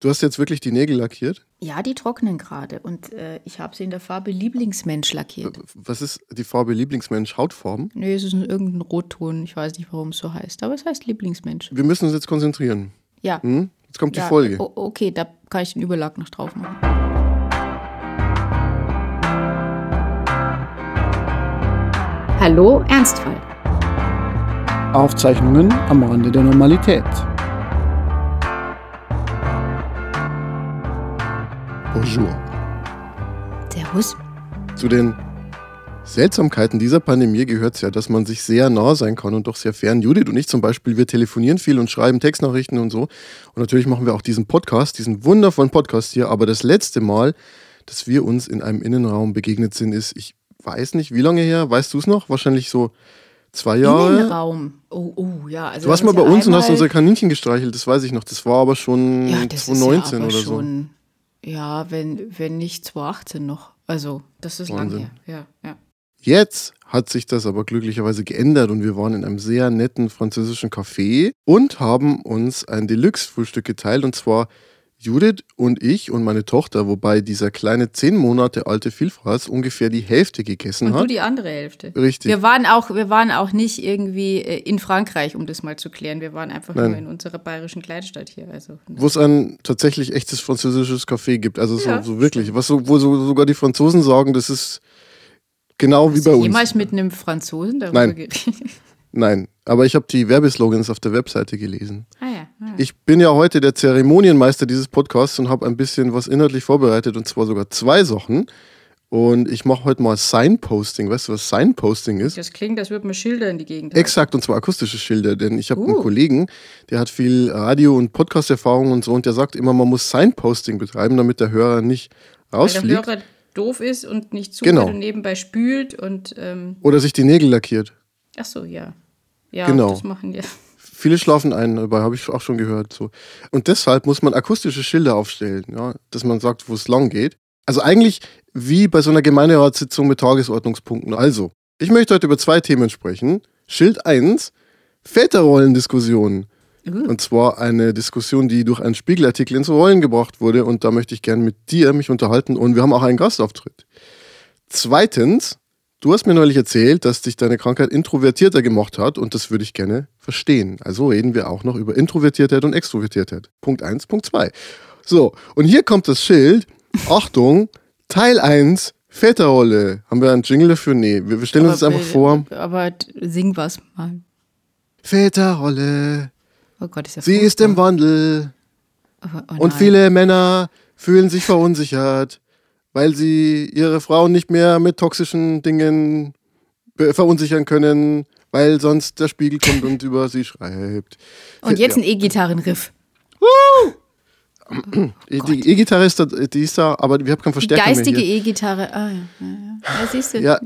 Du hast jetzt wirklich die Nägel lackiert? Ja, die trocknen gerade und äh, ich habe sie in der Farbe Lieblingsmensch lackiert. Was ist die Farbe Lieblingsmensch? Hautfarben? Nee, es ist ein, irgendein Rotton. Ich weiß nicht, warum es so heißt, aber es heißt Lieblingsmensch. Wir müssen uns jetzt konzentrieren. Ja. Hm? Jetzt kommt ja, die Folge. Okay, da kann ich den Überlag noch drauf machen. Hallo, Ernstfall. Aufzeichnungen am Rande der Normalität. Bonjour. Servus. Zu den Seltsamkeiten dieser Pandemie gehört es ja, dass man sich sehr nah sein kann und doch sehr fern. Judith und ich zum Beispiel, wir telefonieren viel und schreiben Textnachrichten und so. Und natürlich machen wir auch diesen Podcast, diesen wundervollen Podcast hier. Aber das letzte Mal, dass wir uns in einem Innenraum begegnet sind, ist, ich weiß nicht, wie lange her, weißt du es noch? Wahrscheinlich so zwei Jahre. Innenraum. Oh, oh, ja. Also Du warst mal bei uns und hast unsere Kaninchen gestreichelt, das weiß ich noch. Das war aber schon ja, das 2019 ist ja aber oder so. Ja, wenn, wenn nicht 2018 noch. Also, das ist lang Wahnsinn. her. Ja, ja. Jetzt hat sich das aber glücklicherweise geändert und wir waren in einem sehr netten französischen Café und haben uns ein Deluxe-Frühstück geteilt und zwar Judith und ich und meine Tochter, wobei dieser kleine zehn Monate alte Vielfraß ungefähr die Hälfte gegessen Und du hat. die andere Hälfte. Richtig. Wir waren auch, wir waren auch nicht irgendwie äh, in Frankreich, um das mal zu klären. Wir waren einfach Nein. nur in unserer bayerischen Kleinstadt hier. Also, Wo es ein tatsächlich echtes französisches Café gibt. Also so, Ja, so wirklich. Was so, wo so, sogar die Franzosen sagen, das ist genau wie Hast bei du uns. jemals mit einem Franzosen darüber Nein. geredet? Nein, aber ich habe die Werbeslogans auf der Webseite gelesen. Ah. Ich bin ja heute der Zeremonienmeister dieses Podcasts und habe ein bisschen was inhaltlich vorbereitet und zwar sogar zwei Sachen. Und ich mache heute mal Signposting. Weißt du, was Signposting ist? Das klingt, als würde man Schilder in die Gegend halten. Exakt, und zwar akustische Schilder, denn ich habe einen Uh. Kollegen, der hat viel Radio- und Podcast-Erfahrung und so und der sagt immer, man muss Signposting betreiben, damit der Hörer nicht Weil rausfliegt der Hörer doof ist und nicht zuhört Genau. und nebenbei spült und ähm, oder sich die Nägel lackiert. ach so, ja. Ja, Genau. das machen ja. Viele schlafen ein, dabei habe ich auch schon gehört. So. Und deshalb muss man akustische Schilder aufstellen, ja, dass man sagt, wo es lang geht. Also eigentlich wie bei so einer Gemeinderatssitzung mit Tagesordnungspunkten. Also, ich möchte heute über zwei Themen sprechen. Schild 1, Väterrollendiskussion. Uh. Und zwar eine Diskussion, die durch einen Spiegelartikel ins Rollen gebracht wurde. Und da möchte ich gerne mit dir mich unterhalten. Und wir haben auch einen Gastauftritt. Zweitens, du hast mir neulich erzählt, dass dich deine Krankheit introvertierter gemacht hat. Und das würde ich gerne verstehen. Also reden wir auch noch über Introvertiertheit und Extrovertiertheit. Punkt 1, Punkt 2. So, und hier kommt das Schild. Achtung, Teil 1, Väterrolle. Haben wir einen Jingle dafür? Nee, wir stellen uns das Aber- einfach vor. Aber sing was mal. Väterrolle, Oh Gott, ist ja sie ist im furchtbar. Wandel. Oh, oh Und viele Männer fühlen sich verunsichert, weil sie ihre Frauen nicht mehr mit toxischen Dingen verunsichern können, weil sonst der Spiegel kommt und über sie schreibt. Und jetzt Ja. ein E-Gitarrenriff. Die E-Gitarre ist da, die ist da, aber wir haben keinen Die Verstärker geistige mehr hier. E-Gitarre. Ah, ja, ja, ja. ja siehst du, Ja.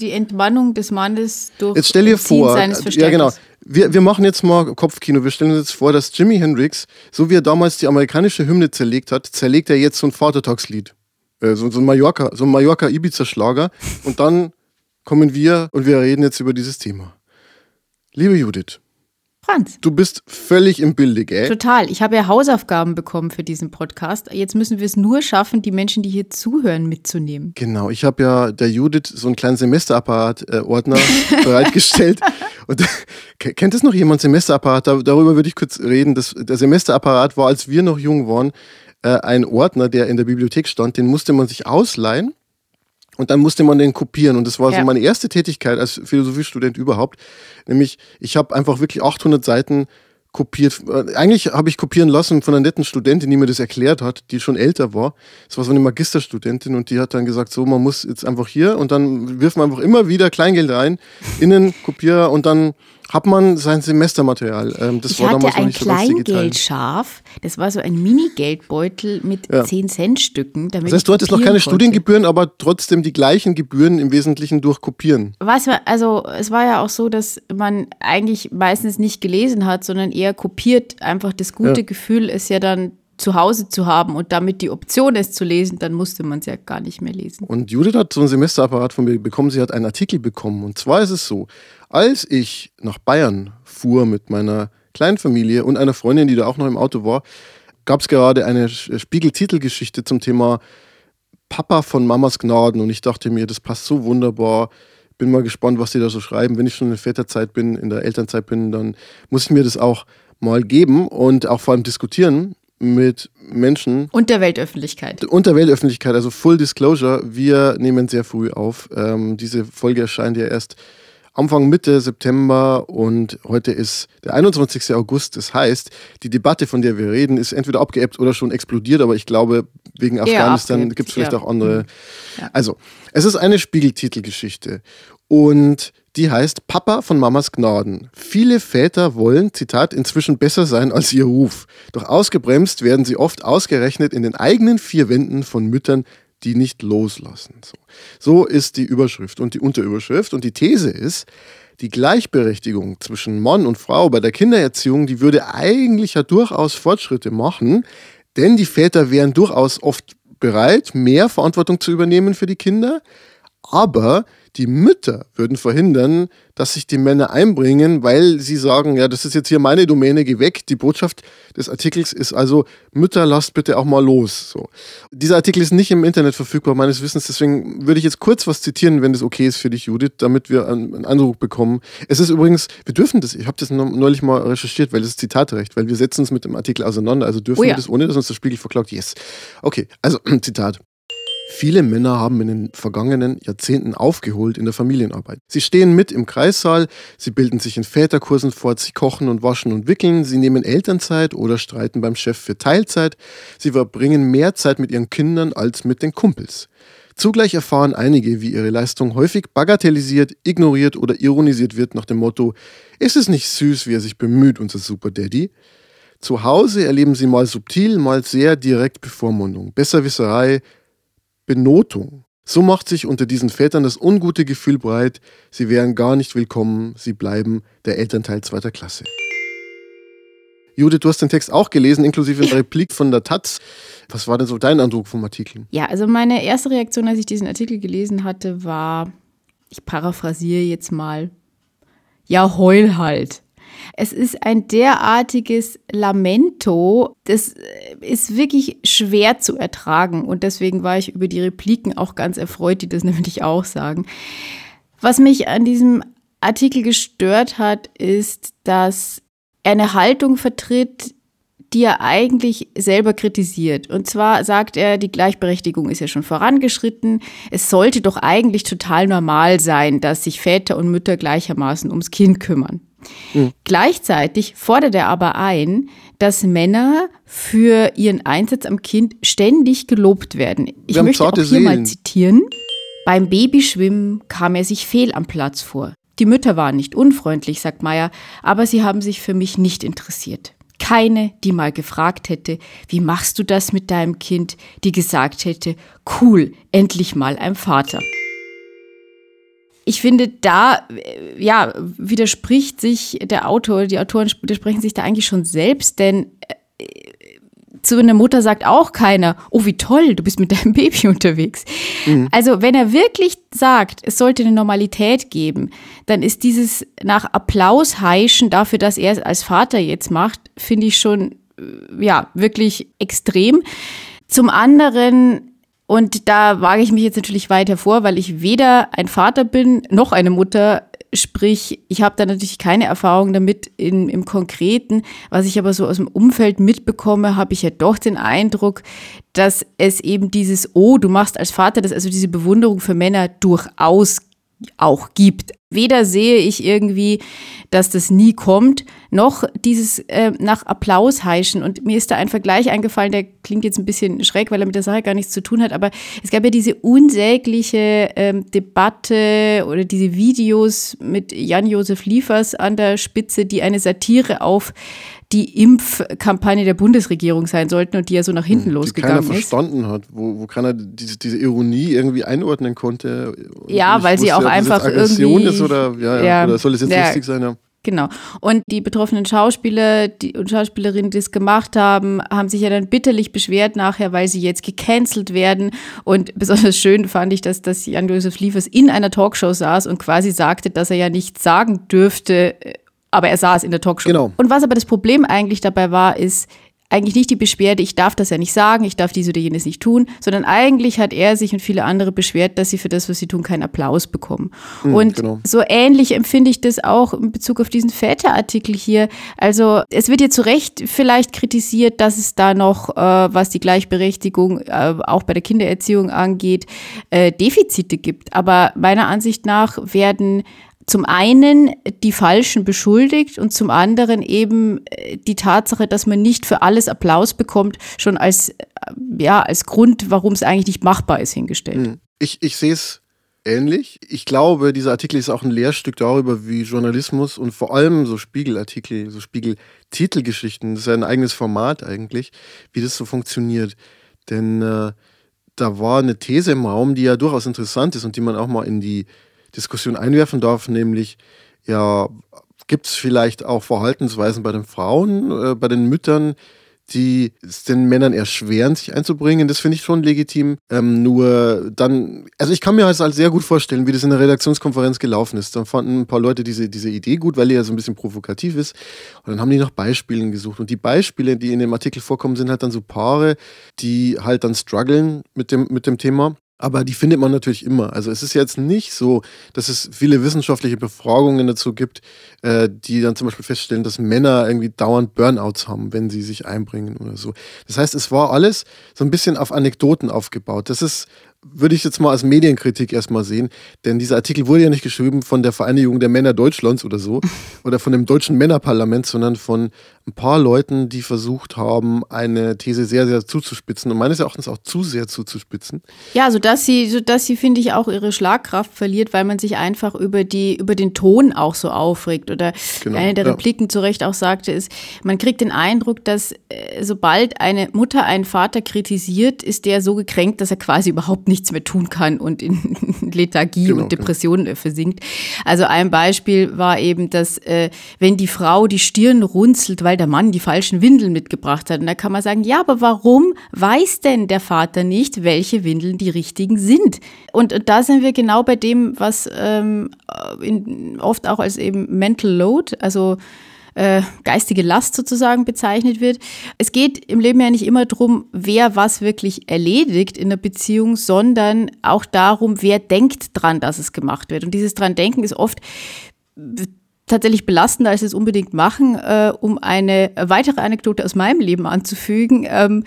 die Entmannung des Mannes durch Jetzt stell dir Entziehen vor, seines ja Verstärkers. genau, wir, wir machen jetzt mal Kopfkino. Wir stellen uns jetzt vor, dass Jimi Hendrix, so wie er damals die amerikanische Hymne zerlegt hat, zerlegt er jetzt so ein Vatertagslied. Äh, so, so ein Mallorca, so ein Mallorca-Ibiza-Schlager. Und dann kommen wir und wir reden jetzt über dieses Thema. Liebe Judith, Franz. du bist völlig im Bilde, gell? Total. Ich habe ja Hausaufgaben bekommen für diesen Podcast. Jetzt müssen wir es nur schaffen, die Menschen, die hier zuhören, mitzunehmen. Genau, ich habe ja der Judith so einen kleinen Semesterapparat-Ordner bereitgestellt. Und ke- kennt es noch jemand, Semesterapparat? Da, darüber würde ich kurz reden. Das, der Semesterapparat war, als wir noch jung waren, äh, ein Ordner, der in der Bibliothek stand. Den musste man sich ausleihen und dann musste man den kopieren. Und das war Ja. so meine erste Tätigkeit als Philosophiestudent überhaupt. Nämlich, ich habe einfach wirklich 800 Seiten kopiert. Äh, Eigentlich habe ich kopieren lassen von einer netten Studentin, die mir das erklärt hat, die schon älter war. Das war so eine Magisterstudentin und die hat dann gesagt, so, man muss jetzt einfach hier und dann wirft man einfach immer wieder Kleingeld rein in den Kopierer und dann hat man sein Semestermaterial. Ähm, das ich war hatte ein. Kleingeldschaf. Das war so ein Mini-Geldbeutel mit Ja. 10-Cent-Stücken. Das heißt, du hattest noch keine Studiengebühren, aber trotzdem die gleichen Gebühren im Wesentlichen durch Kopieren. Was, also es war ja auch so, dass man eigentlich meistens nicht gelesen hat, sondern eher kopiert. Einfach das gute Ja. Gefühl ist ja dann zu Hause zu haben und damit die Option es zu lesen, dann musste man es ja gar nicht mehr lesen. Und Judith hat so ein Semesterapparat von mir bekommen. Sie hat einen Artikel bekommen. Und zwar ist es so, als ich nach Bayern fuhr mit meiner kleinen Familie und einer Freundin, die da auch noch im Auto war, gab es gerade eine Spiegel-Titelgeschichte zum Thema Papa von Mamas Gnaden und ich dachte mir, das passt so wunderbar. Bin mal gespannt, was die da so schreiben. Wenn ich schon in der Väterzeit bin, in der Elternzeit bin, dann muss ich mir das auch mal geben und auch vor allem diskutieren mit Menschen. Und der Weltöffentlichkeit. Und der Weltöffentlichkeit, also Full Disclosure, wir nehmen sehr früh auf. Ähm, diese Folge erscheint ja erst Anfang Mitte September und heute ist der 21. August. Das heißt, die Debatte, von der wir reden, ist entweder abgeebbt oder schon explodiert, aber ich glaube, wegen Afghanistan gibt es vielleicht ja. auch andere. Mhm. Ja. Also, es ist eine Spiegeltitelgeschichte und die heißt Papa von Mamas Gnaden. Viele Väter wollen, Zitat, inzwischen besser sein als ihr Ruf. Doch ausgebremst werden sie oft ausgerechnet in den eigenen vier Wänden von Müttern, die nicht loslassen. So. so ist die Überschrift und die Unterüberschrift. Und die These ist, die Gleichberechtigung zwischen Mann und Frau bei der Kindererziehung, die würde eigentlich ja durchaus Fortschritte machen, denn die Väter wären durchaus oft bereit, mehr Verantwortung zu übernehmen für die Kinder, aber die Mütter würden verhindern, dass sich die Männer einbringen, weil sie sagen, ja, das ist jetzt hier meine Domäne, geh weg. Die Botschaft des Artikels ist also, Mütter, lasst bitte auch mal los. So. Dieser Artikel ist nicht im Internet verfügbar, meines Wissens. Deswegen würde ich jetzt kurz was zitieren, wenn das okay ist für dich, Judith, damit wir einen Eindruck bekommen. Es ist übrigens, wir dürfen das, ich habe das neulich mal recherchiert, weil das ist Zitatrecht, weil wir setzen uns mit dem Artikel auseinander. Also dürfen oh ja. wir das, ohne dass uns der Spiegel verklagt? Yes. Okay, also Zitat. Viele Männer haben in den vergangenen Jahrzehnten aufgeholt in der Familienarbeit. Sie stehen mit im Kreissaal, sie bilden sich in Väterkursen fort, sie kochen und waschen und wickeln, sie nehmen Elternzeit oder streiten beim Chef für Teilzeit, sie verbringen mehr Zeit mit ihren Kindern als mit den Kumpels. Zugleich erfahren einige, wie ihre Leistung häufig bagatellisiert, ignoriert oder ironisiert wird nach dem Motto, ist es nicht süß, wie er sich bemüht, unser Super Daddy? Zu Hause erleben sie mal subtil, mal sehr direkt Bevormundung, Besserwisserei, Benotung. So macht sich unter diesen Vätern das ungute Gefühl breit, sie wären gar nicht willkommen, sie bleiben der Elternteil zweiter Klasse. Judith, du hast den Text auch gelesen, inklusive einer Replik von der Taz. Was war denn so dein Eindruck vom Artikel? Ja, also meine erste Reaktion, als ich diesen Artikel gelesen hatte, war, ich paraphrasiere jetzt mal, ja, heul halt. Es ist ein derartiges Lamento, das äh, ist wirklich schwer zu ertragen. Und deswegen war ich über die Repliken auch ganz erfreut, die das nämlich auch sagen. Was mich an diesem Artikel gestört hat, ist, dass er eine Haltung vertritt, die er eigentlich selber kritisiert. Und zwar sagt er, die Gleichberechtigung ist ja schon vorangeschritten. Es sollte doch eigentlich total normal sein, dass sich Väter und Mütter gleichermaßen ums Kind kümmern. Mhm. Gleichzeitig fordert er aber ein, dass Männer für ihren Einsatz am Kind ständig gelobt werden. Ich möchte auch hier Seelen. mal zitieren. Beim Babyschwimmen kam er sich fehl am Platz vor. Die Mütter waren nicht unfreundlich, sagt Meyer, aber sie haben sich für mich nicht interessiert. Keine, die mal gefragt hätte, wie machst du das mit deinem Kind, die gesagt hätte, cool, endlich mal ein Vater ich finde, da äh, ja, widerspricht sich der Autor, die Autoren widersprechen sich da eigentlich schon selbst, denn äh, zu einer Mutter sagt auch keiner, oh wie toll, du bist mit deinem Baby unterwegs. Mhm. Also wenn er wirklich sagt, es sollte eine Normalität geben, dann ist dieses nach Applaus heischen dafür, dass er es als Vater jetzt macht, finde ich schon äh, ja wirklich extrem. Zum anderen und da wage ich mich jetzt natürlich weiter vor, weil ich weder ein Vater bin noch eine Mutter. Sprich, ich habe da natürlich keine Erfahrung damit in, im Konkreten. Was ich aber so aus dem Umfeld mitbekomme, habe ich ja doch den Eindruck, dass es eben dieses, oh, du machst als Vater das, also diese Bewunderung für Männer durchaus auch gibt. Weder sehe ich irgendwie, dass das nie kommt, noch dieses äh, nach Applaus heischen. Und mir ist da ein Vergleich eingefallen, der klingt jetzt ein bisschen schräg, weil er mit der Sache gar nichts zu tun hat. Aber es gab ja diese unsägliche ähm, Debatte oder diese Videos mit Jan-Josef Liefers an der Spitze, die eine Satire auf die Impfkampagne der Bundesregierung sein sollten und die ja so nach hinten die losgegangen keiner ist. verstanden hat, wo, wo keiner diese, diese Ironie irgendwie einordnen konnte. Ja, weil sie auch ja, einfach Aggression irgendwie, ist oder, ja, ja, oder soll es jetzt lustig sein, ja. Genau. Und die betroffenen Schauspieler die, und Schauspielerinnen, die es gemacht haben, haben sich ja dann bitterlich beschwert nachher, weil sie jetzt gecancelt werden. Und besonders schön fand ich, dass, dass Jan-Josef Liefers in einer Talkshow saß und quasi sagte, dass er ja nichts sagen dürfte, aber er saß in der Talkshow. Genau. Und was aber das Problem eigentlich dabei war, ist, eigentlich nicht die Beschwerde, ich darf das ja nicht sagen, ich darf dies oder jenes nicht tun, sondern eigentlich hat er sich und viele andere beschwert, dass sie für das, was sie tun, keinen Applaus bekommen. Mhm, und genau. so ähnlich empfinde ich das auch in Bezug auf diesen Väterartikel hier. Also es wird ja zu Recht vielleicht kritisiert, dass es da noch, äh, was die Gleichberechtigung äh, auch bei der Kindererziehung angeht, äh, Defizite gibt. Aber meiner Ansicht nach werden zum einen die Falschen beschuldigt und zum anderen eben äh, die Tatsache, dass man nicht für alles Applaus bekommt, schon als, äh, ja, als Grund, warum es eigentlich nicht machbar ist, hingestellt. Hm. Ich, ich sehe es ähnlich. Ich glaube, dieser Artikel ist auch ein Lehrstück darüber, wie Journalismus und vor allem so Spiegelartikel, so Spiegel-Titelgeschichten, das ist ja ein eigenes Format eigentlich, wie das so funktioniert. Denn äh, da war eine These im Raum, die ja durchaus interessant ist und die man auch mal in die Diskussion einwerfen darf, nämlich ja, gibt es vielleicht auch Verhaltensweisen bei den Frauen, äh, bei den Müttern, die es den Männern erschweren, sich einzubringen. Das finde ich schon legitim. Ähm, nur dann, also ich kann mir halt sehr gut vorstellen, wie das in der Redaktionskonferenz gelaufen ist. Dann fanden ein paar Leute diese, diese Idee gut, weil die ja so ein bisschen provokativ ist. Und dann haben die nach Beispielen gesucht. Und die Beispiele, die in dem Artikel vorkommen, sind halt dann so Paare, die halt dann strugglen mit dem, mit dem Thema. Aber die findet man natürlich immer. Also es ist jetzt nicht so, dass es viele wissenschaftliche Befragungen dazu gibt, äh, die dann zum Beispiel feststellen, dass Männer irgendwie dauernd Burnouts haben, wenn sie sich einbringen oder so. Das heißt, es war alles so ein bisschen auf Anekdoten aufgebaut. Das ist würde ich jetzt mal als Medienkritik erstmal sehen, denn dieser Artikel wurde ja nicht geschrieben von der Vereinigung der Männer Deutschlands oder so oder von dem deutschen Männerparlament, sondern von ein paar Leuten, die versucht haben, eine These sehr, sehr zuzuspitzen und meines Erachtens auch zu sehr zuzuspitzen. Ja, sodass sie, sodass sie, finde ich, auch ihre Schlagkraft verliert, weil man sich einfach über, die, über den Ton auch so aufregt. Oder genau, eine der ja. Repliken zu Recht auch sagte, ist, man kriegt den Eindruck, dass äh, sobald eine Mutter einen Vater kritisiert, ist der so gekränkt, dass er quasi überhaupt nichts mehr tun kann und in Lethargie genau, und Depression genau. versinkt. Also ein Beispiel war eben, dass äh, wenn die Frau die Stirn runzelt, weil der Mann die falschen Windeln mitgebracht hat, und da kann man sagen, ja, aber warum weiß denn der Vater nicht, welche Windeln die richtigen sind? Und, und da sind wir genau bei dem, was ähm, in, oft auch als eben Mental Load, also äh, geistige Last sozusagen bezeichnet wird. Es geht im Leben ja nicht immer darum, wer was wirklich erledigt in der Beziehung, sondern auch darum, wer denkt dran, dass es gemacht wird. Und dieses dran denken ist oft tatsächlich belastender, als es unbedingt machen, äh, um eine weitere Anekdote aus meinem Leben anzufügen. Ähm,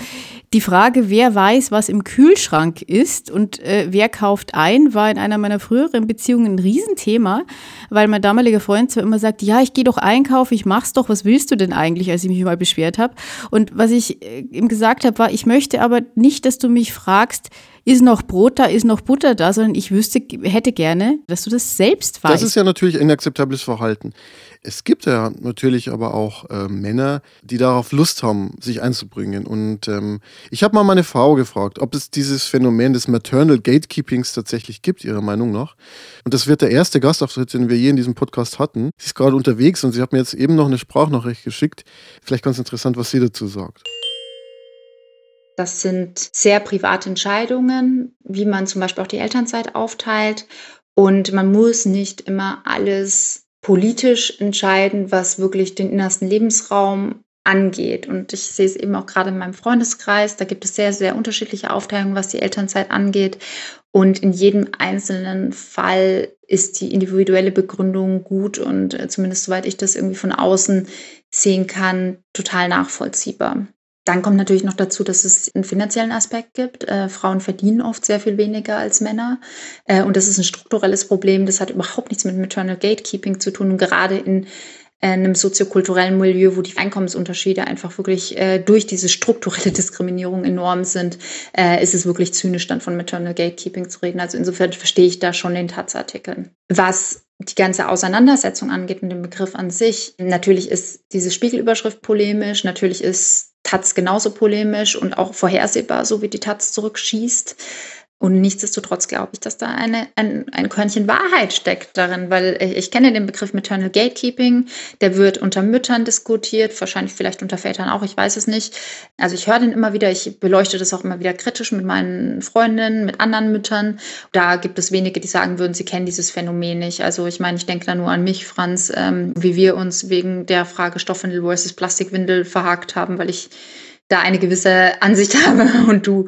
die Frage, wer weiß, was im Kühlschrank ist und äh, wer kauft ein, war in einer meiner früheren Beziehungen ein Riesenthema, weil mein damaliger Freund zwar immer sagt, ja, ich gehe doch einkaufen, ich mach's doch, was willst du denn eigentlich, als ich mich mal beschwert habe? Und was ich äh, ihm gesagt habe, war, ich möchte aber nicht, dass du mich fragst, ist noch Brot da, ist noch Butter da, sondern ich wüsste, hätte gerne, dass du das selbst weißt. Das ist ja natürlich inakzeptables Verhalten. Es gibt ja natürlich aber auch äh, Männer, die darauf Lust haben, sich einzubringen. Und ähm, ich habe mal meine Frau gefragt, ob es dieses Phänomen des Maternal Gatekeepings tatsächlich gibt, ihrer Meinung nach. Und das wird der erste Gastauftritt, den wir je in diesem Podcast hatten. Sie ist gerade unterwegs und sie hat mir jetzt eben noch eine Sprachnachricht geschickt. Vielleicht ganz interessant, was sie dazu sagt. Das sind sehr private Entscheidungen, wie man zum Beispiel auch die Elternzeit aufteilt. Und man muss nicht immer alles politisch entscheiden, was wirklich den innersten Lebensraum angeht. Und ich sehe es eben auch gerade in meinem Freundeskreis. Da gibt es sehr, sehr unterschiedliche Aufteilungen, was die Elternzeit angeht. Und in jedem einzelnen Fall ist die individuelle Begründung gut und äh, zumindest soweit ich das irgendwie von außen sehen kann, total nachvollziehbar. Dann kommt natürlich noch dazu, dass es einen finanziellen Aspekt gibt. Äh, Frauen verdienen oft sehr viel weniger als Männer. Äh, und das ist ein strukturelles Problem. Das hat überhaupt nichts mit Maternal Gatekeeping zu tun. Und gerade in äh, einem soziokulturellen Milieu, wo die Einkommensunterschiede einfach wirklich äh, durch diese strukturelle Diskriminierung enorm sind, äh, ist es wirklich zynisch, dann von Maternal Gatekeeping zu reden. Also insofern verstehe ich da schon den Taz-Artikel. Was die ganze Auseinandersetzung angeht mit dem Begriff an sich, natürlich ist diese Spiegelüberschrift polemisch, natürlich ist Taz genauso polemisch und auch vorhersehbar, so wie die Taz zurückschießt. Und nichtsdestotrotz glaube ich, dass da eine, ein, ein Körnchen Wahrheit steckt darin, weil ich kenne den Begriff Maternal Gatekeeping, der wird unter Müttern diskutiert, wahrscheinlich vielleicht unter Vätern auch, ich weiß es nicht. Also ich höre den immer wieder, ich beleuchte das auch immer wieder kritisch mit meinen Freundinnen, mit anderen Müttern. Da gibt es wenige, die sagen würden, sie kennen dieses Phänomen nicht. Also ich meine, ich denke da nur an mich, Franz, ähm, wie wir uns wegen der Frage Stoffwindel versus Plastikwindel verhakt haben, weil ich da eine gewisse Ansicht habe und du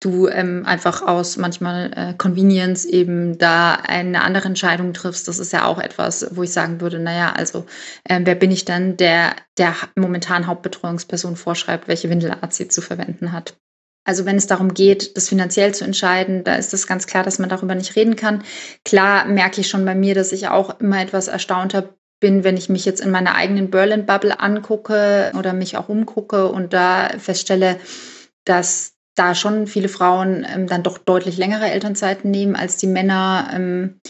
du ähm, einfach aus manchmal äh, Convenience eben da eine andere Entscheidung triffst. Das ist ja auch etwas, wo ich sagen würde, naja, also äh, wer bin ich dann, der der momentan Hauptbetreuungsperson vorschreibt, welche Windelart sie zu verwenden hat. Also wenn es darum geht, das finanziell zu entscheiden, da ist es ganz klar, dass man darüber nicht reden kann. Klar merke ich schon bei mir, dass ich auch immer etwas erstaunter bin, wenn ich mich jetzt in meiner eigenen Berlin-Bubble angucke oder mich auch umgucke und da feststelle, dass da schon viele Frauen ähm, dann doch deutlich längere Elternzeiten nehmen als die Männer. Ähm,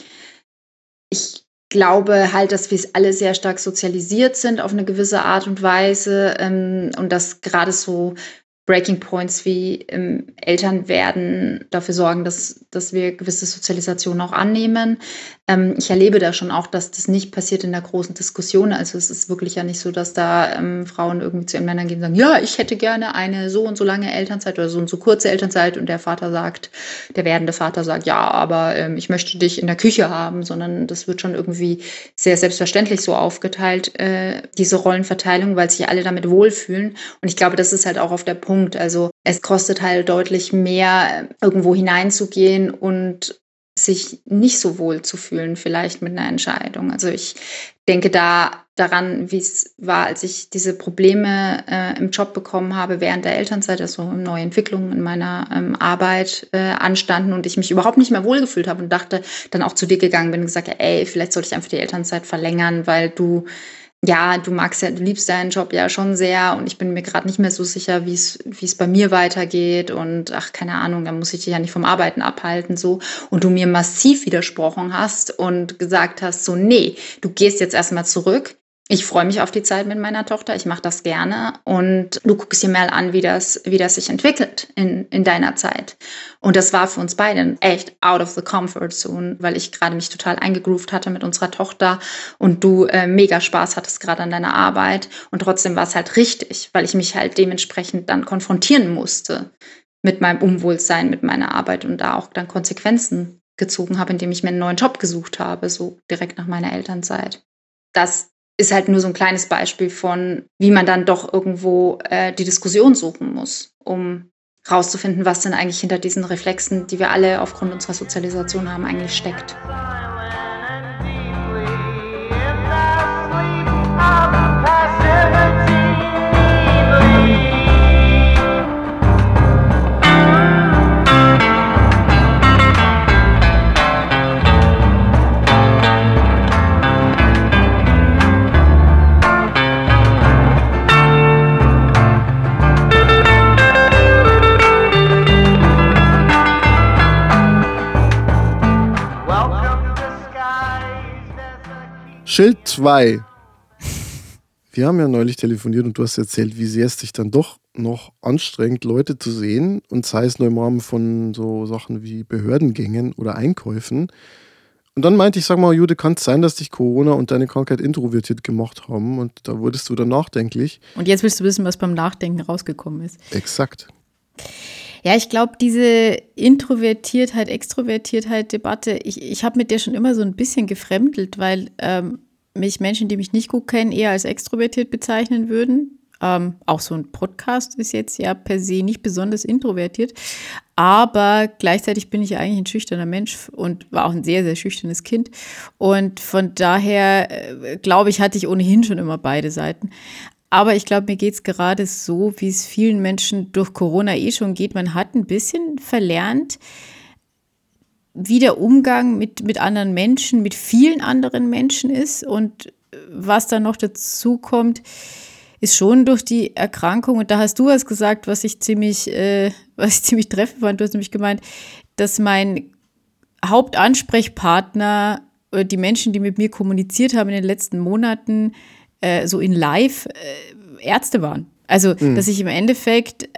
ich glaube halt, dass wir alle sehr stark sozialisiert sind auf eine gewisse Art und Weise ähm, und dass gerade so Breaking Points wie ähm, Eltern werden dafür sorgen, dass, dass wir gewisse Sozialisation auch annehmen. Ähm, ich erlebe da schon auch, dass das nicht passiert in der großen Diskussion. Also es ist wirklich ja nicht so, dass da ähm, Frauen irgendwie zu ihren Männern gehen und sagen, ja, ich hätte gerne eine so und so lange Elternzeit oder so und so kurze Elternzeit und der Vater sagt, der werdende Vater sagt, ja, aber ähm, ich möchte dich in der Küche haben, sondern das wird schon irgendwie sehr selbstverständlich so aufgeteilt, äh, diese Rollenverteilung, weil sich alle damit wohlfühlen. Und ich glaube, das ist halt auch auf der Punkt. Also es kostet halt deutlich mehr, irgendwo hineinzugehen und sich nicht so wohl zu fühlen, vielleicht mit einer Entscheidung. Also ich denke da daran, wie es war, als ich diese Probleme äh, im Job bekommen habe während der Elternzeit, also neue Entwicklungen in meiner ähm, Arbeit äh, anstanden und ich mich überhaupt nicht mehr wohlgefühlt habe und dachte, dann auch zu dir gegangen bin und gesagt, ey, vielleicht sollte ich einfach die Elternzeit verlängern, weil du ja, du magst ja, du liebst deinen Job ja schon sehr und ich bin mir gerade nicht mehr so sicher, wie es wie es bei mir weitergeht und ach keine Ahnung, da muss ich dich ja nicht vom Arbeiten abhalten so. Und du mir massiv widersprochen hast und gesagt hast so nee, du gehst jetzt erstmal zurück, ich freue mich auf die Zeit mit meiner Tochter. Ich mache das gerne. Und du guckst dir mal an, wie das, wie das sich entwickelt in, in deiner Zeit. Und das war für uns beide echt out of the comfort zone, weil ich gerade mich total eingegroovt hatte mit unserer Tochter und du äh, mega Spaß hattest gerade an deiner Arbeit. Und trotzdem war es halt richtig, weil ich mich halt dementsprechend dann konfrontieren musste mit meinem Unwohlsein, mit meiner Arbeit und da auch dann Konsequenzen gezogen habe, indem ich mir einen neuen Job gesucht habe, so direkt nach meiner Elternzeit. Das ist halt nur so ein kleines Beispiel von, wie man dann doch irgendwo äh, die Diskussion suchen muss, um rauszufinden, was denn eigentlich hinter diesen Reflexen, die wir alle aufgrund unserer Sozialisation haben, eigentlich steckt. Schild 2. Wir haben ja neulich telefoniert und du hast erzählt, wie sehr es dich dann doch noch anstrengt, Leute zu sehen und sei es nur im Rahmen von so Sachen wie Behördengängen oder Einkäufen. Und dann meinte ich, sag mal, Jude, kann es sein, dass dich Corona und deine Krankheit introvertiert gemacht haben und da wurdest du dann nachdenklich. Und jetzt willst du wissen, was beim Nachdenken rausgekommen ist. Exakt. Ja, ich glaube, diese Introvertiertheit, Extrovertiertheit Debatte, ich, ich habe mit der schon immer so ein bisschen gefremdelt, weil ähm, mich Menschen, die mich nicht gut kennen, eher als extrovertiert bezeichnen würden. Ähm, auch so ein Podcast ist jetzt ja per se nicht besonders introvertiert, aber gleichzeitig bin ich eigentlich ein schüchterner Mensch und war auch ein sehr, sehr schüchternes Kind. Und von daher, äh, glaube ich, hatte ich ohnehin schon immer beide Seiten. Aber ich glaube, mir geht es gerade so, wie es vielen Menschen durch Corona eh schon geht. Man hat ein bisschen verlernt, wie der Umgang mit, mit anderen Menschen, mit vielen anderen Menschen ist. Und was dann noch dazu kommt, ist schon durch die Erkrankung. Und da hast du was gesagt, was ich ziemlich, äh, was ich ziemlich treffend fand. Du hast nämlich gemeint, dass mein Hauptansprechpartner, äh, die Menschen, die mit mir kommuniziert haben in den letzten Monaten, äh, so in live äh, Ärzte waren. Also, mhm. dass ich im Endeffekt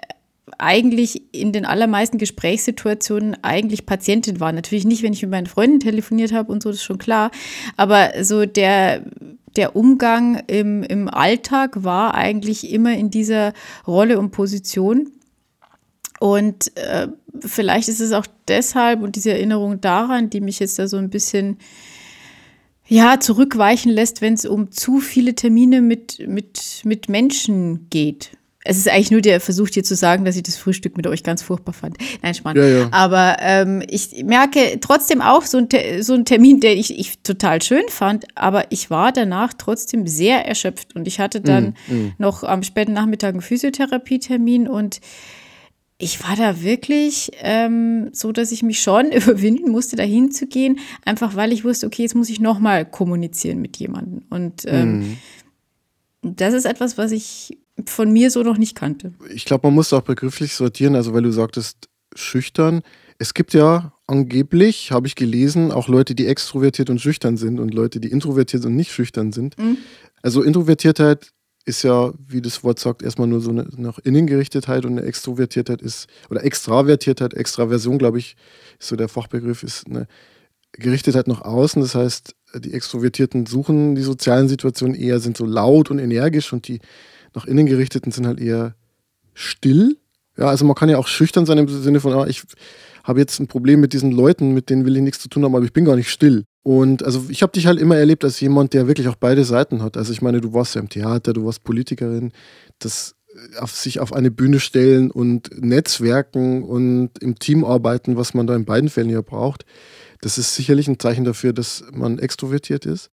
eigentlich in den allermeisten Gesprächssituationen eigentlich Patientin war. Natürlich nicht, wenn ich mit meinen Freunden telefoniert habe und so, das ist schon klar. Aber so der, der Umgang im, im Alltag war eigentlich immer in dieser Rolle und Position. Und äh, vielleicht ist es auch deshalb und diese Erinnerung daran, die mich jetzt da so ein bisschen ja, zurückweichen lässt, wenn es um zu viele Termine mit, mit, mit Menschen geht. es ist eigentlich nur der Versuch, dir zu sagen, dass ich das Frühstück mit euch ganz furchtbar fand. Nein, Spann. Ja, ja. Aber ähm, ich merke trotzdem auch so ein, so ein Termin, der ich, ich total schön fand, aber ich war danach trotzdem sehr erschöpft und ich hatte dann Mm, noch am späten Nachmittag einen Physiotherapietermin und ich war da wirklich ähm, so, dass ich mich schon überwinden musste, dahin zu gehen, einfach weil ich wusste, okay, jetzt muss ich nochmal kommunizieren mit jemandem. Und ähm, mm. das ist etwas, was ich von mir so noch nicht kannte. Ich glaube, man muss auch begrifflich sortieren, also weil du sagtest, schüchtern. Es gibt ja angeblich, habe ich gelesen, auch Leute, die extrovertiert und schüchtern sind und Leute, die introvertiert und nicht schüchtern sind. Mhm. Also Introvertiertheit ist ja, wie das Wort sagt, erstmal nur so eine nach innen gerichtetheit und eine Extrovertiertheit ist, oder Extravertiertheit, Extraversion, glaube ich, ist so der Fachbegriff, ist eine Gerichtetheit nach außen. Das heißt, die Extrovertierten suchen die sozialen Situationen eher, sind so laut und energisch und die nach innen gerichteten sind halt eher still. Ja, also man kann ja auch schüchtern sein im Sinne von, ah, ich habe jetzt ein Problem mit diesen Leuten, mit denen will ich nichts zu tun haben, aber ich bin gar nicht still. Und also ich habe dich halt immer erlebt als jemand, der wirklich auch beide Seiten hat. Also ich meine, du warst ja im Theater, du warst Politikerin, das auf sich auf eine Bühne stellen und Netzwerken und im Team arbeiten, was man da in beiden Fällen ja braucht, das ist sicherlich ein Zeichen dafür, dass man extrovertiert ist.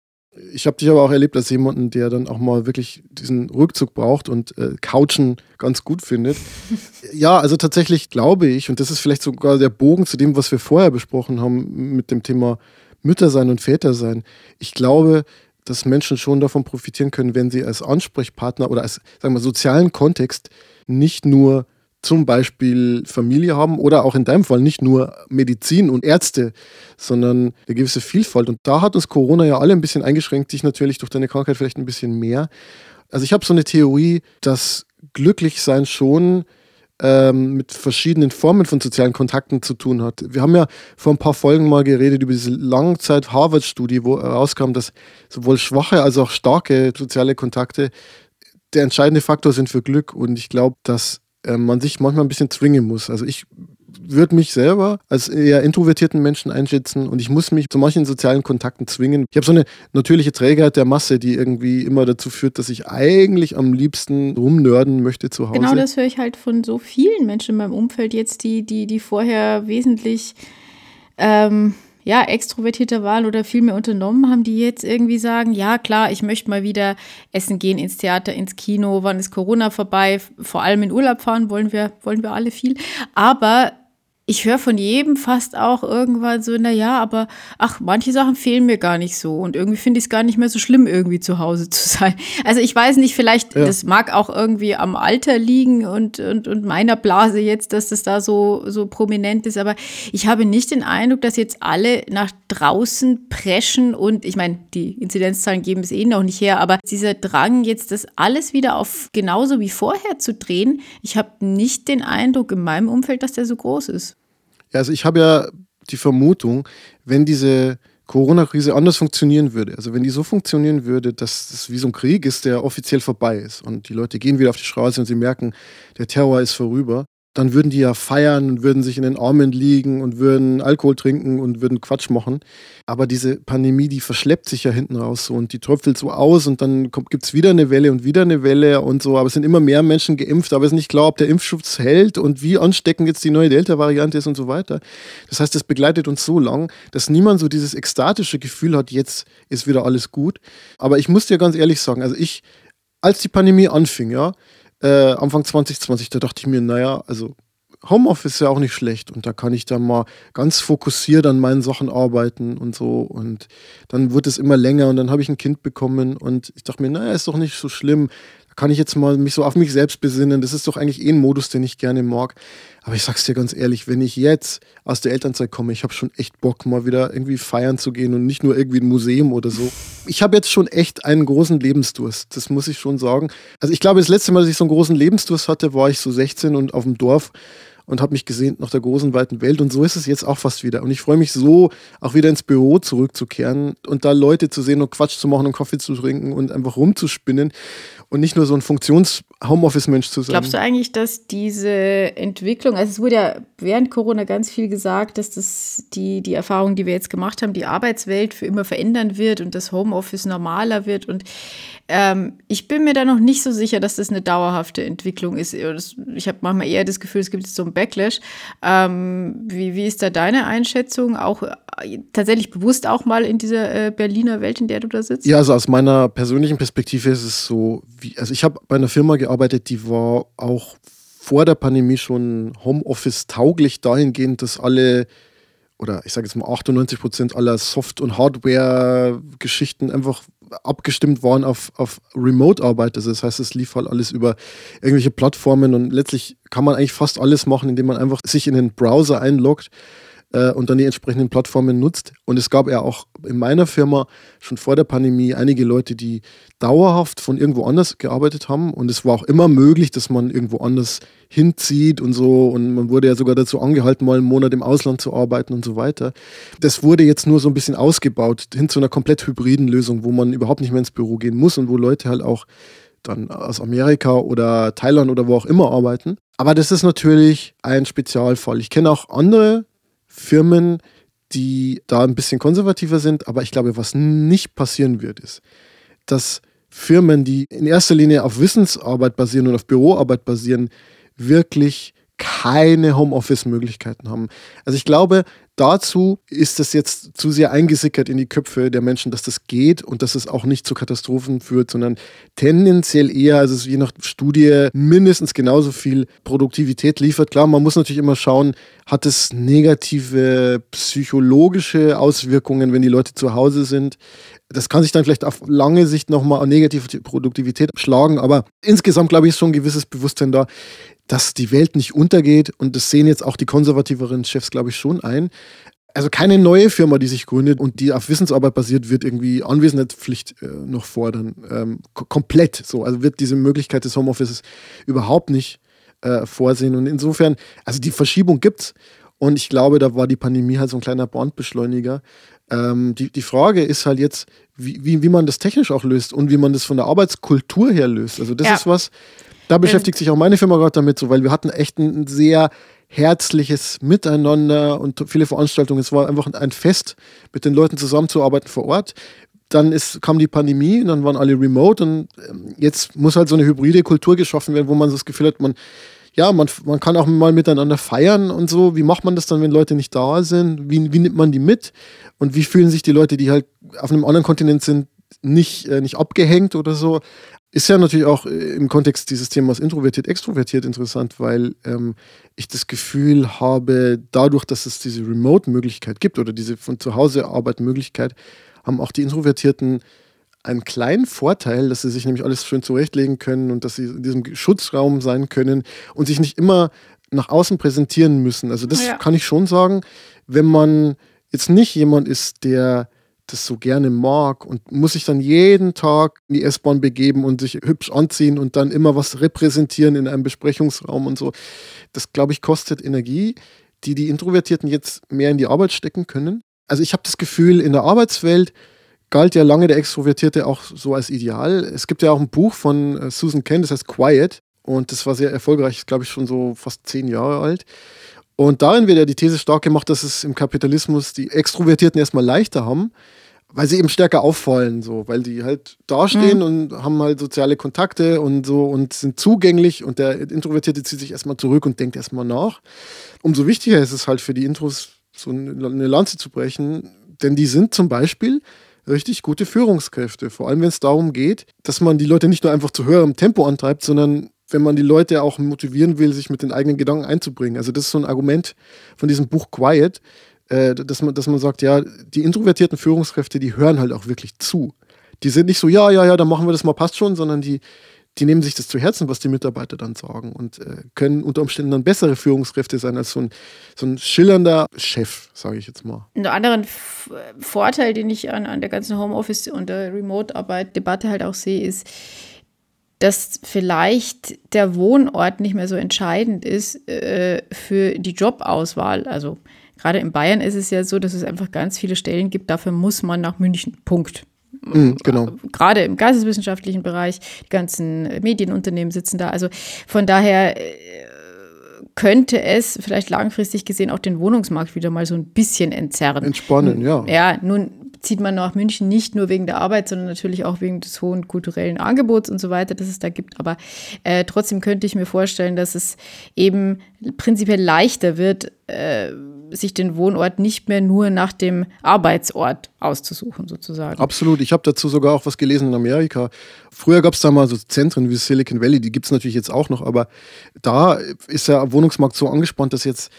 Ich habe dich aber auch erlebt als jemanden, der dann auch mal wirklich diesen Rückzug braucht und äh, Couchen ganz gut findet. ja, also tatsächlich glaube ich, und das ist vielleicht sogar der Bogen zu dem, was wir vorher besprochen haben mit dem Thema Mütter sein und Väter sein. Ich glaube, dass Menschen schon davon profitieren können, wenn sie als Ansprechpartner oder als sagen wir, sozialen Kontext nicht nur zum Beispiel Familie haben oder auch in deinem Fall nicht nur Medizin und Ärzte, sondern eine gewisse Vielfalt. Und da hat uns Corona ja alle ein bisschen eingeschränkt, dich natürlich durch deine Krankheit vielleicht ein bisschen mehr. Also ich habe so eine Theorie, dass Glücklichsein schon ähm, mit verschiedenen Formen von sozialen Kontakten zu tun hat. Wir haben ja vor ein paar Folgen mal geredet über diese Langzeit-Harvard-Studie, wo herauskam, dass sowohl schwache als auch starke soziale Kontakte der entscheidende Faktor sind für Glück. Und ich glaube, dass äh, man sich manchmal ein bisschen zwingen muss. Also ich würde mich selber als eher introvertierten Menschen einschätzen und ich muss mich zu manchen sozialen Kontakten zwingen. Ich habe so eine natürliche Trägheit der Masse, die irgendwie immer dazu führt, dass ich eigentlich am liebsten rumnörden möchte zu Hause. Genau das höre ich halt von so vielen Menschen in meinem Umfeld jetzt, die, die, die vorher wesentlich ähm, ja, extrovertierter waren oder viel mehr unternommen haben, die jetzt irgendwie sagen, ja klar, ich möchte mal wieder essen gehen, ins Theater, ins Kino, wann ist Corona vorbei, vor allem in Urlaub fahren wollen wir, wollen wir alle viel. Aber ich höre von jedem fast auch irgendwann so, na ja, aber ach, manche Sachen fehlen mir gar nicht so und irgendwie finde ich es gar nicht mehr so schlimm, irgendwie zu Hause zu sein. Also ich weiß nicht, vielleicht, Ja. das mag auch irgendwie am Alter liegen und, und, und meiner Blase jetzt, dass das da so, so prominent ist, aber ich habe nicht den Eindruck, dass jetzt alle nach draußen preschen und ich meine, die Inzidenzzahlen geben es eh noch nicht her, aber dieser Drang jetzt, das alles wieder auf genauso wie vorher zu drehen, ich habe nicht den Eindruck in meinem Umfeld, dass der so groß ist. Also ich habe ja die Vermutung, wenn diese Corona-Krise anders funktionieren würde, also wenn die so funktionieren würde, dass das wie so ein Krieg ist, der offiziell vorbei ist und die Leute gehen wieder auf die Straße und sie merken, der Terror ist vorüber, dann würden die ja feiern und würden sich in den Armen liegen und würden Alkohol trinken und würden Quatsch machen. Aber diese Pandemie, die verschleppt sich ja hinten raus so und die tröpfelt so aus und dann gibt es wieder eine Welle und wieder eine Welle und so. Aber es sind immer mehr Menschen geimpft, aber es ist nicht klar, ob der Impfschutz hält und wie ansteckend jetzt die neue Delta-Variante ist und so weiter. Das heißt, das begleitet uns so lang, dass niemand so dieses ekstatische Gefühl hat, jetzt ist wieder alles gut. Aber ich muss dir ganz ehrlich sagen, also ich, als die Pandemie anfing, ja, äh, Anfang 2020, da dachte ich mir, naja, also Homeoffice ist ja auch nicht schlecht und da kann ich dann mal ganz fokussiert an meinen Sachen arbeiten und so und dann wurde es immer länger und dann habe ich ein Kind bekommen und ich dachte mir, naja, ist doch nicht so schlimm, da kann ich jetzt mal mich so auf mich selbst besinnen, das ist doch eigentlich eh ein Modus, den ich gerne mag. Aber ich sag's dir ganz ehrlich, wenn ich jetzt aus der Elternzeit komme, ich habe schon echt Bock, mal wieder irgendwie feiern zu gehen und nicht nur irgendwie ein Museum oder so. Ich habe jetzt schon echt einen großen Lebensdurst, das muss ich schon sagen. Also ich glaube, das letzte Mal, dass ich so einen großen Lebensdurst hatte, war ich so 16 und auf dem Dorf und habe mich gesehnt nach der großen, weiten Welt. Und so ist es jetzt auch fast wieder. Und ich freue mich so, auch wieder ins Büro zurückzukehren und da Leute zu sehen und Quatsch zu machen und Kaffee zu trinken und einfach rumzuspinnen und nicht nur so einen Homeoffice-Mensch zu sein. Glaubst du eigentlich, dass diese Entwicklung, also es wurde ja während Corona ganz viel gesagt, dass das die, die Erfahrung, die wir jetzt gemacht haben, die Arbeitswelt für immer verändern wird und das Homeoffice normaler wird. Und ähm, ich bin mir da noch nicht so sicher, dass das eine dauerhafte Entwicklung ist. Ich habe manchmal eher das Gefühl, es gibt so einen Backlash. Ähm, wie, wie ist da deine Einschätzung? Auch äh, tatsächlich bewusst auch mal in dieser äh, Berliner Welt, in der du da sitzt? Ja, also aus meiner persönlichen Perspektive ist es so, wie, also ich habe bei einer Firma gearbeitet, die war auch vor der Pandemie schon Homeoffice tauglich dahingehend, dass alle oder ich sage jetzt mal 98 Prozent aller Soft- und Hardware-Geschichten einfach abgestimmt waren auf, auf Remote-Arbeit. Also das heißt, es lief halt alles über irgendwelche Plattformen und letztlich kann man eigentlich fast alles machen, indem man einfach sich in den Browser einloggt äh, und dann die entsprechenden Plattformen nutzt. Und es gab ja auch in meiner Firma schon vor der Pandemie einige Leute, die dauerhaft von irgendwo anders gearbeitet haben. Und es war auch immer möglich, dass man irgendwo anders hinzieht und so. Und man wurde ja sogar dazu angehalten, mal einen Monat im Ausland zu arbeiten und so weiter. Das wurde jetzt nur so ein bisschen ausgebaut hin zu einer komplett hybriden Lösung, wo man überhaupt nicht mehr ins Büro gehen muss und wo Leute halt auch dann aus Amerika oder Thailand oder wo auch immer arbeiten. Aber das ist natürlich ein Spezialfall. Ich kenne auch andere Firmen, die da ein bisschen konservativer sind. Aber ich glaube, was nicht passieren wird, ist, dass Firmen, die in erster Linie auf Wissensarbeit basieren und auf Büroarbeit basieren, wirklich keine Homeoffice-Möglichkeiten haben. Also ich glaube, dazu ist es jetzt zu sehr eingesickert in die Köpfe der Menschen, dass das geht und dass es auch nicht zu Katastrophen führt, sondern tendenziell eher, also je nach Studie, mindestens genauso viel Produktivität liefert. Klar, man muss natürlich immer schauen, hat es negative psychologische Auswirkungen, wenn die Leute zu Hause sind. Das kann sich dann vielleicht auf lange Sicht nochmal an negative Produktivität schlagen, aber insgesamt glaube ich ist schon ein gewisses Bewusstsein da dass die Welt nicht untergeht und das sehen jetzt auch die konservativeren Chefs, glaube ich, schon ein. Also keine neue Firma, die sich gründet und die auf Wissensarbeit basiert, wird irgendwie Anwesenheitspflicht äh, noch fordern. Ähm, komplett so. Also wird diese Möglichkeit des Homeoffices überhaupt nicht äh, vorsehen. Und insofern, also die Verschiebung gibt es. Und ich glaube, da war die Pandemie halt so ein kleiner Bondbeschleuniger. Ähm, die, die Frage ist halt jetzt, wie, wie, wie man das technisch auch löst und wie man das von der Arbeitskultur her löst. Also das ja. ist was, da beschäftigt sich auch meine Firma gerade damit, so, weil wir hatten echt ein sehr herzliches Miteinander und viele Veranstaltungen. Es war einfach ein Fest, mit den Leuten zusammenzuarbeiten vor Ort. Dann ist, kam die Pandemie und dann waren alle remote und ähm, jetzt muss halt so eine hybride Kultur geschaffen werden, wo man das Gefühl hat, man, ja, man, man kann auch mal miteinander feiern und so. Wie macht man das dann, wenn Leute nicht da sind? Wie, wie nimmt man die mit? Und wie fühlen sich die Leute, die halt auf einem anderen Kontinent sind, nicht, äh, nicht abgehängt oder so? Ist ja natürlich auch äh, im Kontext dieses Themas introvertiert, extrovertiert interessant, weil ähm, ich das Gefühl habe, dadurch, dass es diese Remote-Möglichkeit gibt oder diese von zu Hause Arbeit-Möglichkeit, haben auch die Introvertierten einen kleinen Vorteil, dass sie sich nämlich alles schön zurechtlegen können und dass sie in diesem Schutzraum sein können und sich nicht immer nach außen präsentieren müssen. Also das ja. kann ich schon sagen, wenn man jetzt nicht jemand ist, der das so gerne mag und muss sich dann jeden Tag in die S-Bahn begeben und sich hübsch anziehen und dann immer was repräsentieren in einem Besprechungsraum und so. Das, glaube ich, kostet Energie, die die Introvertierten jetzt mehr in die Arbeit stecken können. Also ich habe das Gefühl, in der Arbeitswelt galt ja lange der Extrovertierte auch so als Ideal. Es gibt ja auch ein Buch von äh, Susan Kent, das heißt Quiet. Und das war sehr erfolgreich, glaube ich, schon so fast zehn Jahre alt. Und darin wird ja die These stark gemacht, dass es im Kapitalismus die Extrovertierten erstmal leichter haben, weil sie eben stärker auffallen, so, weil die halt dastehen mhm. und haben halt soziale Kontakte und so und sind zugänglich und der Introvertierte zieht sich erstmal zurück und denkt erstmal nach. Umso wichtiger ist es halt für die Intros, so eine Lanze zu brechen, denn die sind zum Beispiel richtig gute Führungskräfte. Vor allem, wenn es darum geht, dass man die Leute nicht nur einfach zu höherem Tempo antreibt, sondern wenn man die Leute auch motivieren will, sich mit den eigenen Gedanken einzubringen. Also das ist so ein Argument von diesem Buch Quiet, äh, dass, man, dass man sagt, ja, die introvertierten Führungskräfte, die hören halt auch wirklich zu. Die sind nicht so, ja, ja, ja, dann machen wir das mal, passt schon, sondern die, die nehmen sich das zu Herzen, was die Mitarbeiter dann sagen und äh, können unter Umständen dann bessere Führungskräfte sein als so ein, so ein schillernder Chef, sage ich jetzt mal. Ein anderen Vorteil, den ich an, an der ganzen Homeoffice- und der Remote-Arbeit-Debatte halt auch sehe, ist, dass vielleicht der Wohnort nicht mehr so entscheidend ist äh, für die Jobauswahl. Also gerade in Bayern ist es ja so, dass es einfach ganz viele Stellen gibt, dafür muss man nach München. Punkt. Mhm, genau. Gerade im geisteswissenschaftlichen Bereich, die ganzen Medienunternehmen sitzen da. Also von daher äh, könnte es vielleicht langfristig gesehen auch den Wohnungsmarkt wieder mal so ein bisschen entzerren. Entspannen, ja. Ja, nun zieht man nach München nicht nur wegen der Arbeit, sondern natürlich auch wegen des hohen kulturellen Angebots und so weiter, das es da gibt. Aber äh, trotzdem könnte ich mir vorstellen, dass es eben prinzipiell leichter wird, äh, sich den Wohnort nicht mehr nur nach dem Arbeitsort auszusuchen, sozusagen. Absolut. Ich habe dazu sogar auch was gelesen in Amerika. Früher gab es da mal so Zentren wie Silicon Valley, die gibt es natürlich jetzt auch noch, aber da ist der Wohnungsmarkt so angespannt, dass jetzt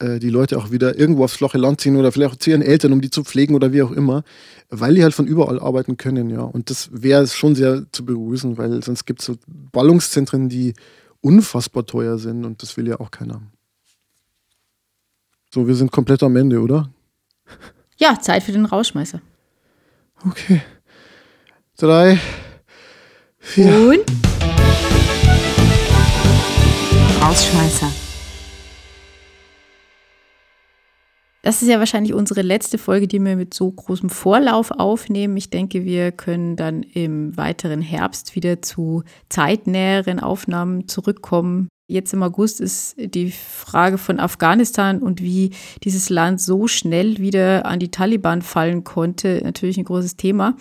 äh, die Leute auch wieder irgendwo aufs flache Land ziehen oder vielleicht auch zu ihren Eltern, um die zu pflegen oder wie auch immer, weil die halt von überall arbeiten können, ja. Und das wäre schon sehr zu begrüßen, weil sonst gibt es so Ballungszentren, die unfassbar teuer sind und das will ja auch keiner. So, wir sind komplett am Ende, oder? Ja, Zeit für den Rauschmeißer. Okay. Drei, vier. Und? Rausschmeißer. Das ist ja wahrscheinlich unsere letzte Folge, die wir mit so großem Vorlauf aufnehmen. Ich denke, wir können dann im weiteren Herbst wieder zu zeitnäheren Aufnahmen zurückkommen. Jetzt im August ist die Frage von Afghanistan und wie dieses Land so schnell wieder an die Taliban fallen konnte, natürlich ein großes Thema.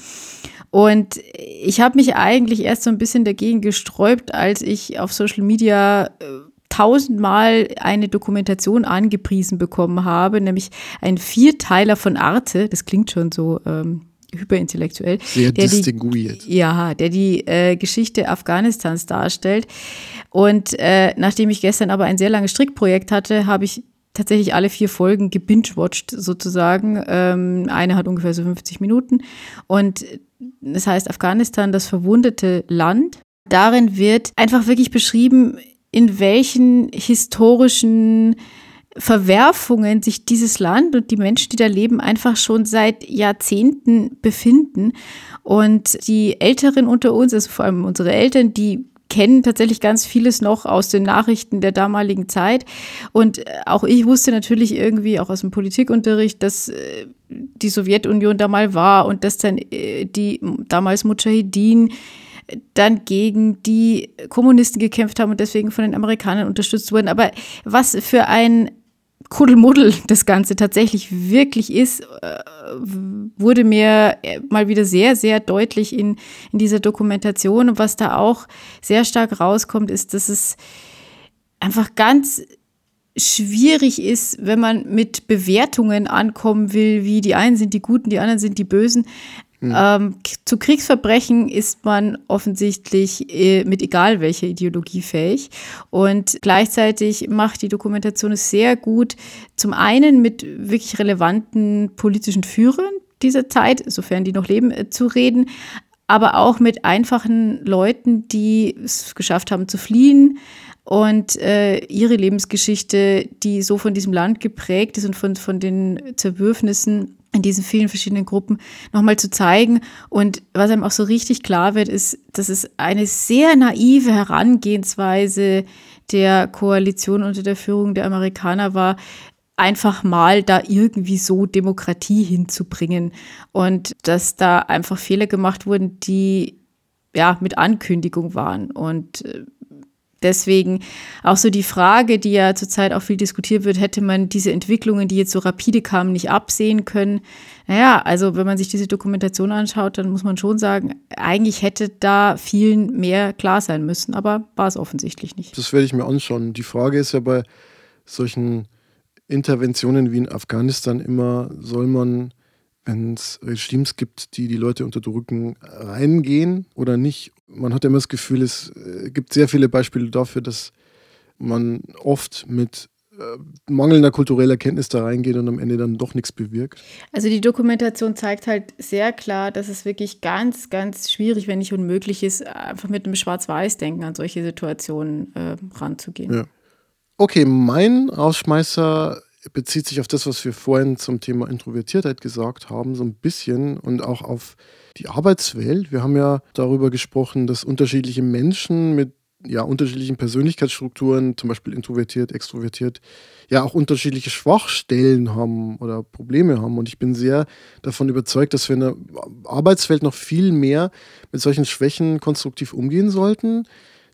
Und ich habe mich eigentlich erst so ein bisschen dagegen gesträubt, als ich auf Social Media äh, tausendmal eine Dokumentation angepriesen bekommen habe, nämlich ein Vierteiler von Arte, das klingt schon so ähm, hyperintellektuell. Sehr der distinguiert. Die, ja, der die äh, Geschichte Afghanistans darstellt. Und äh, nachdem ich gestern aber ein sehr langes Strickprojekt hatte, habe ich tatsächlich alle vier Folgen gebingewatcht sozusagen. Ähm, eine hat ungefähr so 50 Minuten. Und das heißt Afghanistan, das verwundete Land. Darin wird einfach wirklich beschrieben, in welchen historischen Verwerfungen sich dieses Land und die Menschen, die da leben, einfach schon seit Jahrzehnten befinden. Und die Älteren unter uns, also vor allem unsere Eltern, die kennen tatsächlich ganz vieles noch aus den Nachrichten der damaligen Zeit. Und auch ich wusste natürlich irgendwie auch aus dem Politikunterricht, dass äh, die Sowjetunion da mal war und dass dann äh, die damals Mujahideen dann gegen die Kommunisten gekämpft haben und deswegen von den Amerikanern unterstützt wurden. Aber was für ein Kuddelmuddel das Ganze tatsächlich wirklich ist, äh, wurde mir mal wieder sehr, sehr deutlich in, in dieser Dokumentation. Und was da auch sehr stark rauskommt, ist, dass es einfach ganz schwierig ist, wenn man mit Bewertungen ankommen will, wie die einen sind die Guten, die anderen sind die Bösen. Mhm. Ähm, zu Kriegsverbrechen ist man offensichtlich äh, mit egal welcher Ideologie fähig. Und gleichzeitig macht die Dokumentation es sehr gut, zum einen mit wirklich relevanten politischen Führern dieser Zeit, sofern die noch leben, äh, zu reden, aber auch mit einfachen Leuten, die es geschafft haben zu fliehen und äh, ihre Lebensgeschichte, die so von diesem Land geprägt ist und von, von den Zerwürfnissen in diesen vielen verschiedenen Gruppen nochmal zu zeigen. Und was einem auch so richtig klar wird, ist, dass es eine sehr naive Herangehensweise der Koalition unter der Führung der Amerikaner war, einfach mal da irgendwie so Demokratie hinzubringen und dass da einfach Fehler gemacht wurden, die ja mit Ankündigung waren und äh, Deswegen auch so die Frage, die ja zurzeit auch viel diskutiert wird, hätte man diese Entwicklungen, die jetzt so rapide kamen, nicht absehen können. Naja, also wenn man sich diese Dokumentation anschaut, dann muss man schon sagen, eigentlich hätte da vielen mehr klar sein müssen, aber war es offensichtlich nicht. Das werde ich mir anschauen. Die Frage ist ja bei solchen Interventionen wie in Afghanistan immer, soll man wenn es Regimes gibt, die die Leute unterdrücken, reingehen oder nicht. Man hat immer das Gefühl, es äh, gibt sehr viele Beispiele dafür, dass man oft mit äh, mangelnder kultureller Kenntnis da reingeht und am Ende dann doch nichts bewirkt. Also die Dokumentation zeigt halt sehr klar, dass es wirklich ganz, ganz schwierig, wenn nicht unmöglich ist, einfach mit einem Schwarz-Weiß-Denken an solche Situationen äh, ranzugehen. Ja. Okay, mein Ausschmeißer bezieht sich auf das, was wir vorhin zum Thema Introvertiertheit gesagt haben, so ein bisschen und auch auf die Arbeitswelt. Wir haben ja darüber gesprochen, dass unterschiedliche Menschen mit ja, unterschiedlichen Persönlichkeitsstrukturen, zum Beispiel introvertiert, extrovertiert, ja auch unterschiedliche Schwachstellen haben oder Probleme haben. Und ich bin sehr davon überzeugt, dass wir in der Arbeitswelt noch viel mehr mit solchen Schwächen konstruktiv umgehen sollten.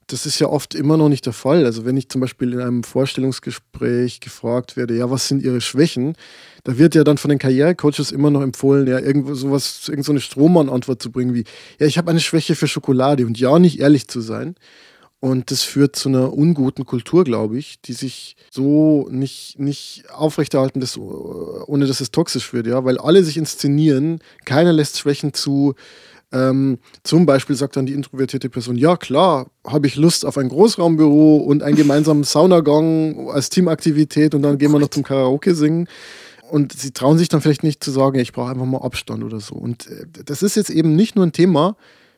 Das ist ja oft immer noch nicht der Fall. Also wenn ich zum Beispiel in einem Vorstellungsgespräch gefragt werde, ja, was sind Ihre Schwächen? Da wird ja dann von den Karrierecoaches immer noch empfohlen, ja, irgendwo sowas, irgend so eine Strohmann-Antwort zu bringen wie, ja, ich habe eine Schwäche für Schokolade und ja, nicht ehrlich zu sein. Und das führt zu einer unguten Kultur, glaube ich, die sich so nicht, nicht aufrechterhalten, dass, ohne dass es toxisch wird, ja, weil alle sich inszenieren, keiner lässt Schwächen zu. Ähm, zum Beispiel sagt dann die introvertierte Person, ja klar, habe ich Lust auf ein Großraumbüro und einen gemeinsamen Saunagang als Teamaktivität und dann gehen wir noch zum Karaoke singen. Und sie trauen sich dann vielleicht nicht zu sagen, ich brauche einfach mal Abstand oder so. Und äh, das ist jetzt eben nicht nur ein Thema,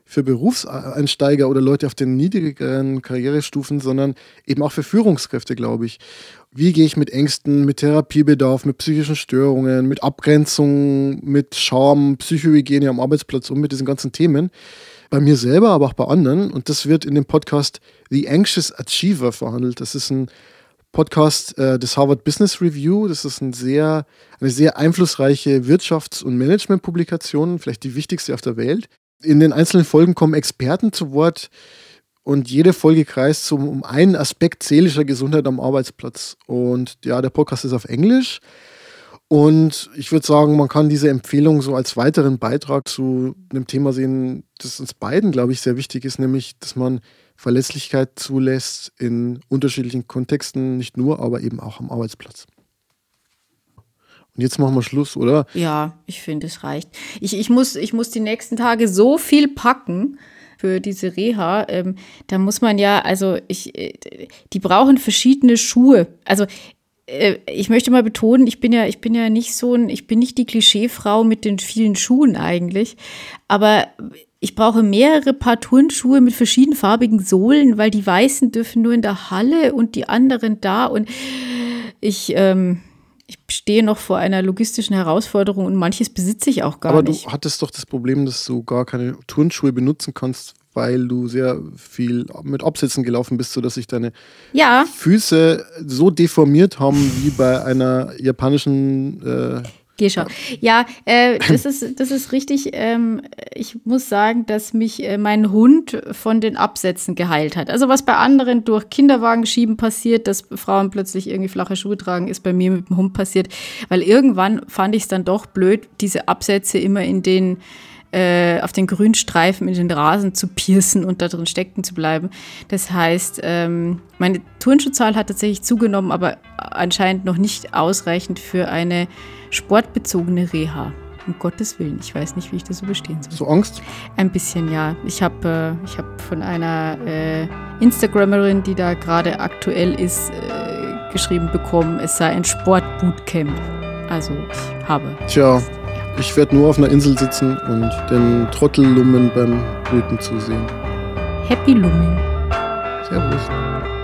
für Berufseinsteiger oder Leute auf den niedrigeren Karrierestufen, sondern eben auch für Führungskräfte, glaube ich. Wie gehe ich mit Ängsten, mit Therapiebedarf, mit psychischen Störungen, mit Abgrenzung, mit Scham, Psychohygiene am Arbeitsplatz um, mit diesen ganzen Themen? Bei mir selber, aber auch bei anderen. Und das wird in dem Podcast The Anxious Achiever verhandelt. Das ist ein Podcast äh, des Harvard Business Review. Das ist ein sehr, eine sehr einflussreiche Wirtschafts- und Managementpublikation, vielleicht die wichtigste auf der Welt. In den einzelnen Folgen kommen Experten zu Wort und jede Folge kreist so um einen Aspekt seelischer Gesundheit am Arbeitsplatz. Und ja, der Podcast ist auf Englisch. Und ich würde sagen, man kann diese Empfehlung so als weiteren Beitrag zu einem Thema sehen, das uns beiden, glaube ich, sehr wichtig ist, nämlich, dass man Verletzlichkeit zulässt in unterschiedlichen Kontexten, nicht nur, aber eben auch am Arbeitsplatz. Und jetzt machen wir Schluss, oder? Ja, ich finde, es reicht. Ich, ich, muss, ich muss die nächsten Tage so viel packen für diese Reha. Ähm, da muss man ja, also ich, äh, die brauchen verschiedene Schuhe. Also äh, ich möchte mal betonen, ich bin ja, ich bin ja nicht so ein, ich bin nicht die Klischeefrau mit den vielen Schuhen eigentlich. Aber ich brauche mehrere Paar Turnschuhe mit verschiedenfarbigen Sohlen, weil die weißen dürfen nur in der Halle und die anderen da. Und ich, ähm, ich stehe noch vor einer logistischen Herausforderung und manches besitze ich auch gar Aber nicht. Aber du hattest doch das Problem, dass du gar keine Turnschuhe benutzen kannst, weil du sehr viel mit Absätzen gelaufen bist, sodass sich deine ja. Füße so deformiert haben wie bei einer japanischen äh, Gescha. Ja, äh, das, ist, das ist richtig. Ähm, ich muss sagen, dass mich äh, mein Hund von den Absätzen geheilt hat. Also was bei anderen durch Kinderwagenschieben passiert, dass Frauen plötzlich irgendwie flache Schuhe tragen, ist bei mir mit dem Hund passiert. Weil irgendwann fand ich es dann doch blöd, diese Absätze immer in den äh, auf den Grünstreifen in den Rasen zu piercen und da drin stecken zu bleiben. Das heißt, ähm, meine Turnschuhzahl hat tatsächlich zugenommen, aber anscheinend noch nicht ausreichend für eine sportbezogene Reha. Um Gottes Willen, ich weiß nicht, wie ich das überstehen soll. So Angst? Ein bisschen, ja. Ich habe äh, hab von einer äh, Instagrammerin, die da gerade aktuell ist, äh, geschrieben bekommen, es sei ein Sportbootcamp. Also ich habe. Tja, ich werde nur auf einer Insel sitzen und den Trottellummen beim Brüten zusehen. Happy Lumming. Servus.